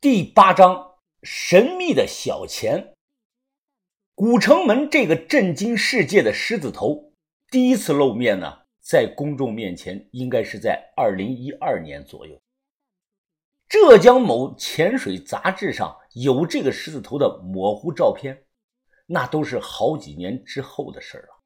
第八章神秘的小钱。古城门这个震惊世界的狮子头第一次露面呢，在公众面前应该是在二零一二年左右。浙江某潜水杂志上有这个狮子头的模糊照片，那都是好几年之后的事了。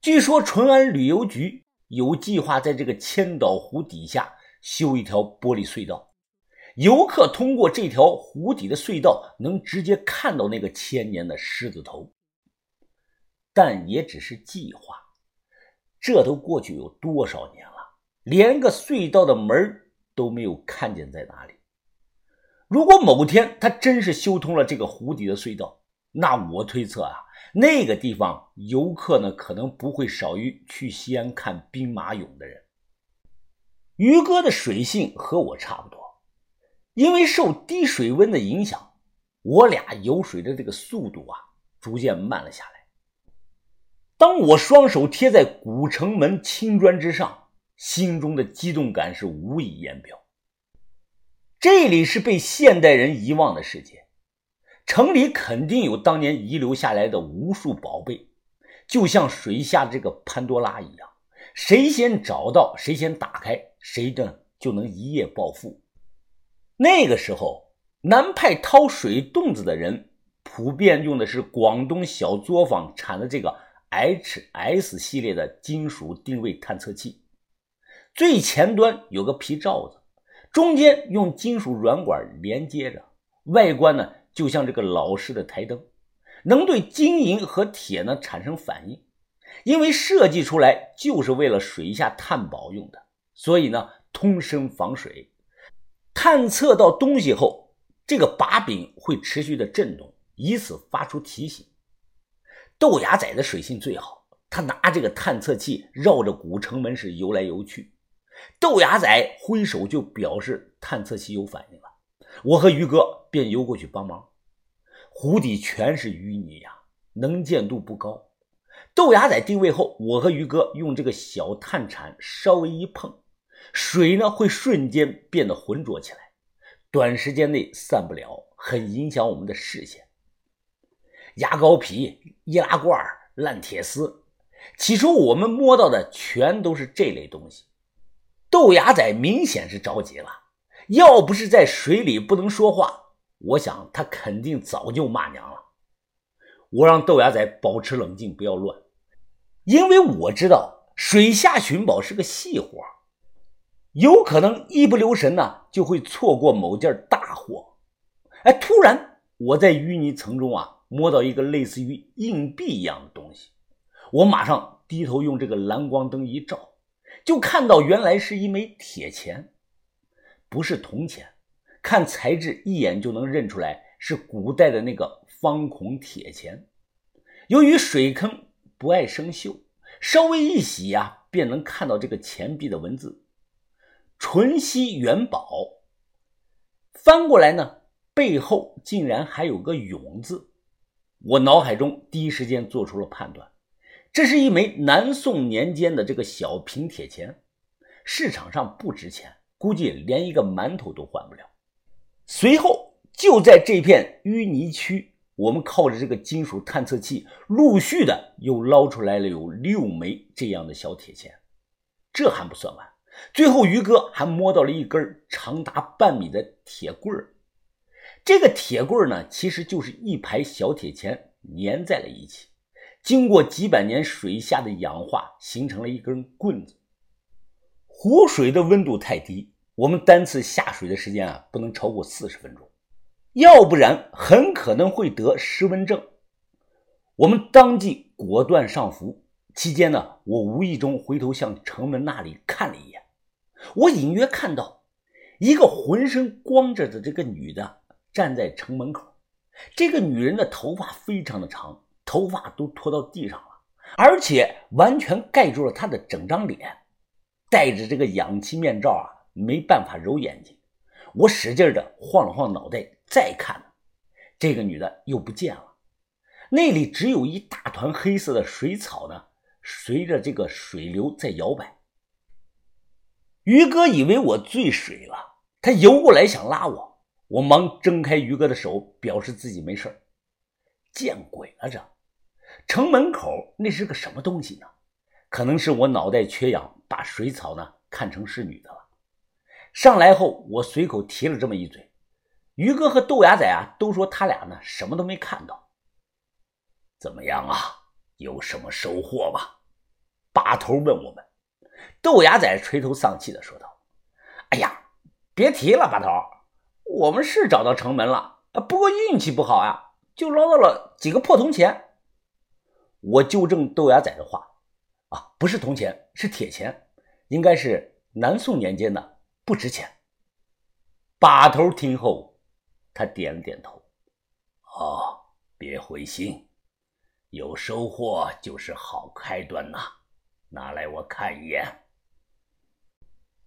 据说淳安旅游局有计划在这个千岛湖底下修一条玻璃隧道。游客通过这条湖底的隧道，能直接看到那个千年的狮子头，但也只是计划。这都过去有多少年了，连个隧道的门都没有看见在哪里。如果某天他真是修通了这个湖底的隧道，那我推测啊，那个地方游客呢，可能不会少于去西安看兵马俑的人。于哥的水性和我差不多。因为受低水温的影响，我俩游水的这个速度啊，逐渐慢了下来。当我双手贴在古城门青砖之上，心中的激动感是无以言表。这里是被现代人遗忘的世界，城里肯定有当年遗留下来的无数宝贝，就像水下这个潘多拉一样，谁先找到，谁先打开，谁呢就能一夜暴富。那个时候，南派掏水洞子的人普遍用的是广东小作坊产的这个 HS 系列的金属定位探测器，最前端有个皮罩子，中间用金属软管连接着，外观呢就像这个老式的台灯，能对金银和铁呢产生反应。因为设计出来就是为了水下探宝用的，所以呢通身防水。探测到东西后，这个把柄会持续的震动，以此发出提醒。豆芽仔的水性最好，他拿这个探测器绕着古城门是游来游去。豆芽仔挥手就表示探测器有反应了，我和于哥便游过去帮忙。湖底全是淤泥呀，能见度不高。豆芽仔定位后，我和于哥用这个小探铲稍微一碰。水呢会瞬间变得浑浊起来，短时间内散不了，很影响我们的视线。牙膏皮、易拉罐、烂铁丝，起初我们摸到的全都是这类东西。豆芽仔明显是着急了，要不是在水里不能说话，我想他肯定早就骂娘了。我让豆芽仔保持冷静，不要乱，因为我知道水下寻宝是个细活。有可能一不留神呢，就会错过某件大货。哎，突然我在淤泥层中啊，摸到一个类似于硬币一样的东西，我马上低头用这个蓝光灯一照，就看到原来是一枚铁钱，不是铜钱，看材质一眼就能认出来是古代的那个方孔铁钱。由于水坑不爱生锈，稍微一洗呀，便能看到这个钱币的文字。纯熙元宝，翻过来呢，背后竟然还有个“永”字，我脑海中第一时间做出了判断，这是一枚南宋年间的这个小平铁钱，市场上不值钱，估计连一个馒头都换不了。随后就在这片淤泥区，我们靠着这个金属探测器，陆续的又捞出来了有六枚这样的小铁钱，这还不算完。最后，于哥还摸到了一根长达半米的铁棍儿。这个铁棍儿呢，其实就是一排小铁钱粘在了一起，经过几百年水下的氧化，形成了一根棍子。湖水的温度太低，我们单次下水的时间啊，不能超过四十分钟，要不然很可能会得失温症。我们当即果断上浮。期间呢，我无意中回头向城门那里看了一眼。我隐约看到一个浑身光着的这个女的站在城门口，这个女人的头发非常的长，头发都拖到地上了，而且完全盖住了她的整张脸，戴着这个氧气面罩啊，没办法揉眼睛。我使劲的晃了晃脑袋，再看，这个女的又不见了，那里只有一大团黑色的水草呢，随着这个水流在摇摆。于哥以为我醉水了，他游过来想拉我，我忙挣开于哥的手，表示自己没事见鬼了，这城门口那是个什么东西呢？可能是我脑袋缺氧，把水草呢看成是女的了。上来后，我随口提了这么一嘴，于哥和豆芽仔啊都说他俩呢什么都没看到。怎么样啊？有什么收获吗？把头问我们。豆芽仔垂头丧气的说道：“哎呀，别提了，把头，我们是找到城门了，不过运气不好呀，就捞到了几个破铜钱。”我纠正豆芽仔的话。啊，不是铜钱，是铁钱，应该是南宋年间的，不值钱。把头听后，他点了点头。哦，别灰心，有收获就是好开端呐。拿来我看一眼。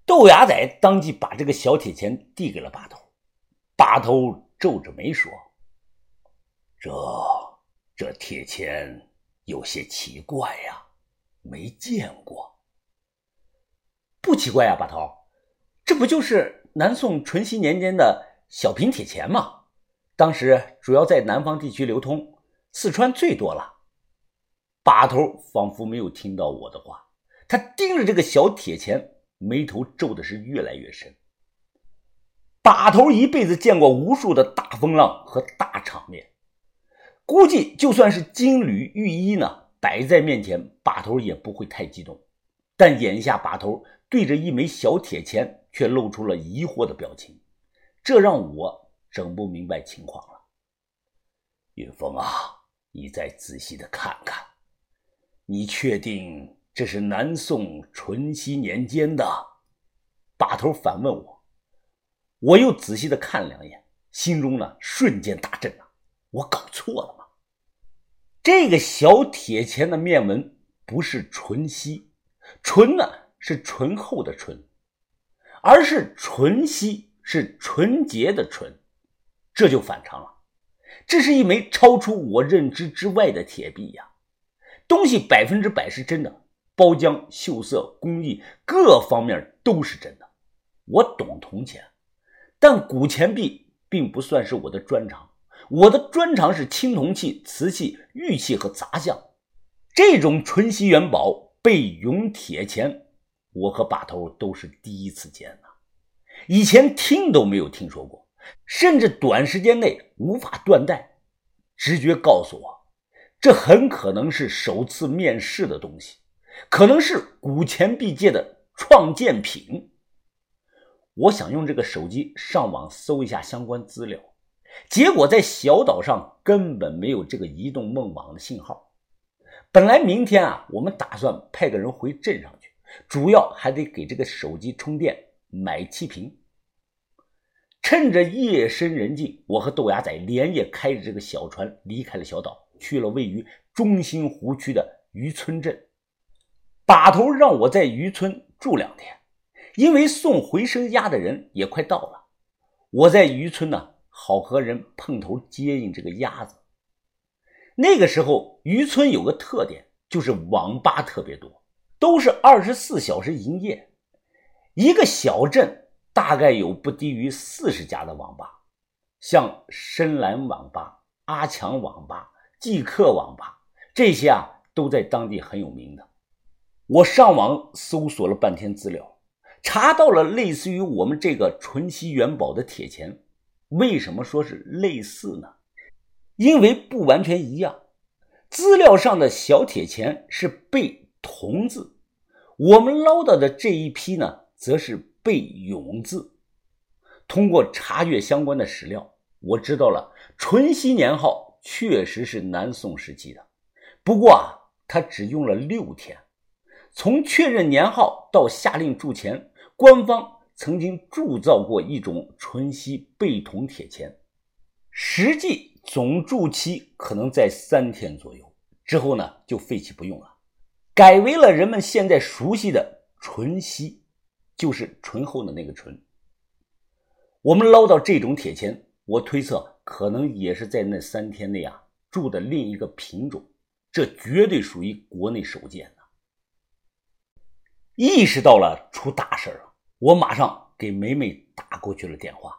豆芽仔当即把这个小铁钱递给了把头，把头皱着眉说：“这这铁钱有些奇怪呀。”没见过，不奇怪啊，把头，这不就是南宋淳熙年间的小平铁钱吗？当时主要在南方地区流通，四川最多了。把头仿佛没有听到我的话，他盯着这个小铁钱，眉头皱的是越来越深。把头一辈子见过无数的大风浪和大场面，估计就算是金缕玉衣呢。摆在面前，把头也不会太激动，但眼下把头对着一枚小铁钱，却露出了疑惑的表情，这让我整不明白情况了。云峰啊，你再仔细的看看，你确定这是南宋淳熙年间的？把头反问我，我又仔细的看两眼，心中呢瞬间大震呐，我搞错了吗？这个小铁钱的面纹不是纯锡，纯呢是醇厚的醇，而是纯锡是纯洁的纯，这就反常了。这是一枚超出我认知之外的铁币呀！东西百分之百是真的，包浆、锈色、工艺各方面都是真的。我懂铜钱，但古钱币并不算是我的专长。我的专长是青铜器、瓷器、玉器和杂项，这种纯锡元宝贝永铁钱，我和把头都是第一次见呐，以前听都没有听说过，甚至短时间内无法断代。直觉告诉我，这很可能是首次面世的东西，可能是古钱币界的创建品。我想用这个手机上网搜一下相关资料。结果在小岛上根本没有这个移动梦网的信号。本来明天啊，我们打算派个人回镇上去，主要还得给这个手机充电，买气瓶。趁着夜深人静，我和豆芽仔连夜开着这个小船离开了小岛，去了位于中心湖区的渔村镇。把头让我在渔村住两天，因为送回声鸭的人也快到了。我在渔村呢。好和人碰头接应这个鸭子。那个时候，渔村有个特点，就是网吧特别多，都是二十四小时营业。一个小镇大概有不低于四十家的网吧，像深蓝网吧、阿强网吧、即客网吧这些啊，都在当地很有名的。我上网搜索了半天资料，查到了类似于我们这个纯熙元宝的铁钱。为什么说是类似呢？因为不完全一样。资料上的小铁钱是背铜字，我们捞到的这一批呢，则是背永字。通过查阅相关的史料，我知道了淳熙年号确实是南宋时期的，不过啊，他只用了六天，从确认年号到下令铸钱，官方。曾经铸造过一种纯锡背铜铁钱，实际总铸期可能在三天左右，之后呢就废弃不用了，改为了人们现在熟悉的纯锡，就是醇厚的那个醇。我们捞到这种铁钱，我推测可能也是在那三天内啊住的另一个品种，这绝对属于国内首见的。意识到了出大事了。我马上给梅梅打过去了电话。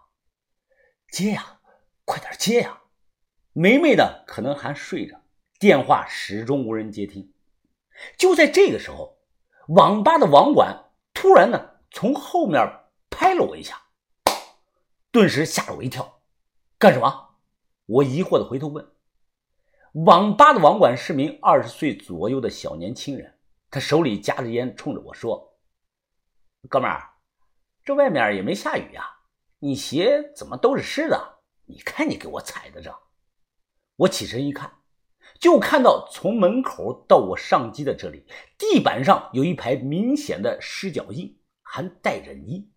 接呀，快点接呀！梅梅呢，可能还睡着，电话始终无人接听。就在这个时候，网吧的网管突然呢，从后面拍了我一下，顿时吓了我一跳。干什么？我疑惑的回头问。网吧的网管是名二十岁左右的小年轻人，他手里夹着烟，冲着我说：“哥们儿，这外面也没下雨呀，你鞋怎么都是湿的？你看你给我踩的这。”我起身一看，就看到从门口到我上机的这里，地板上有一排明显的湿脚印，还带着泥。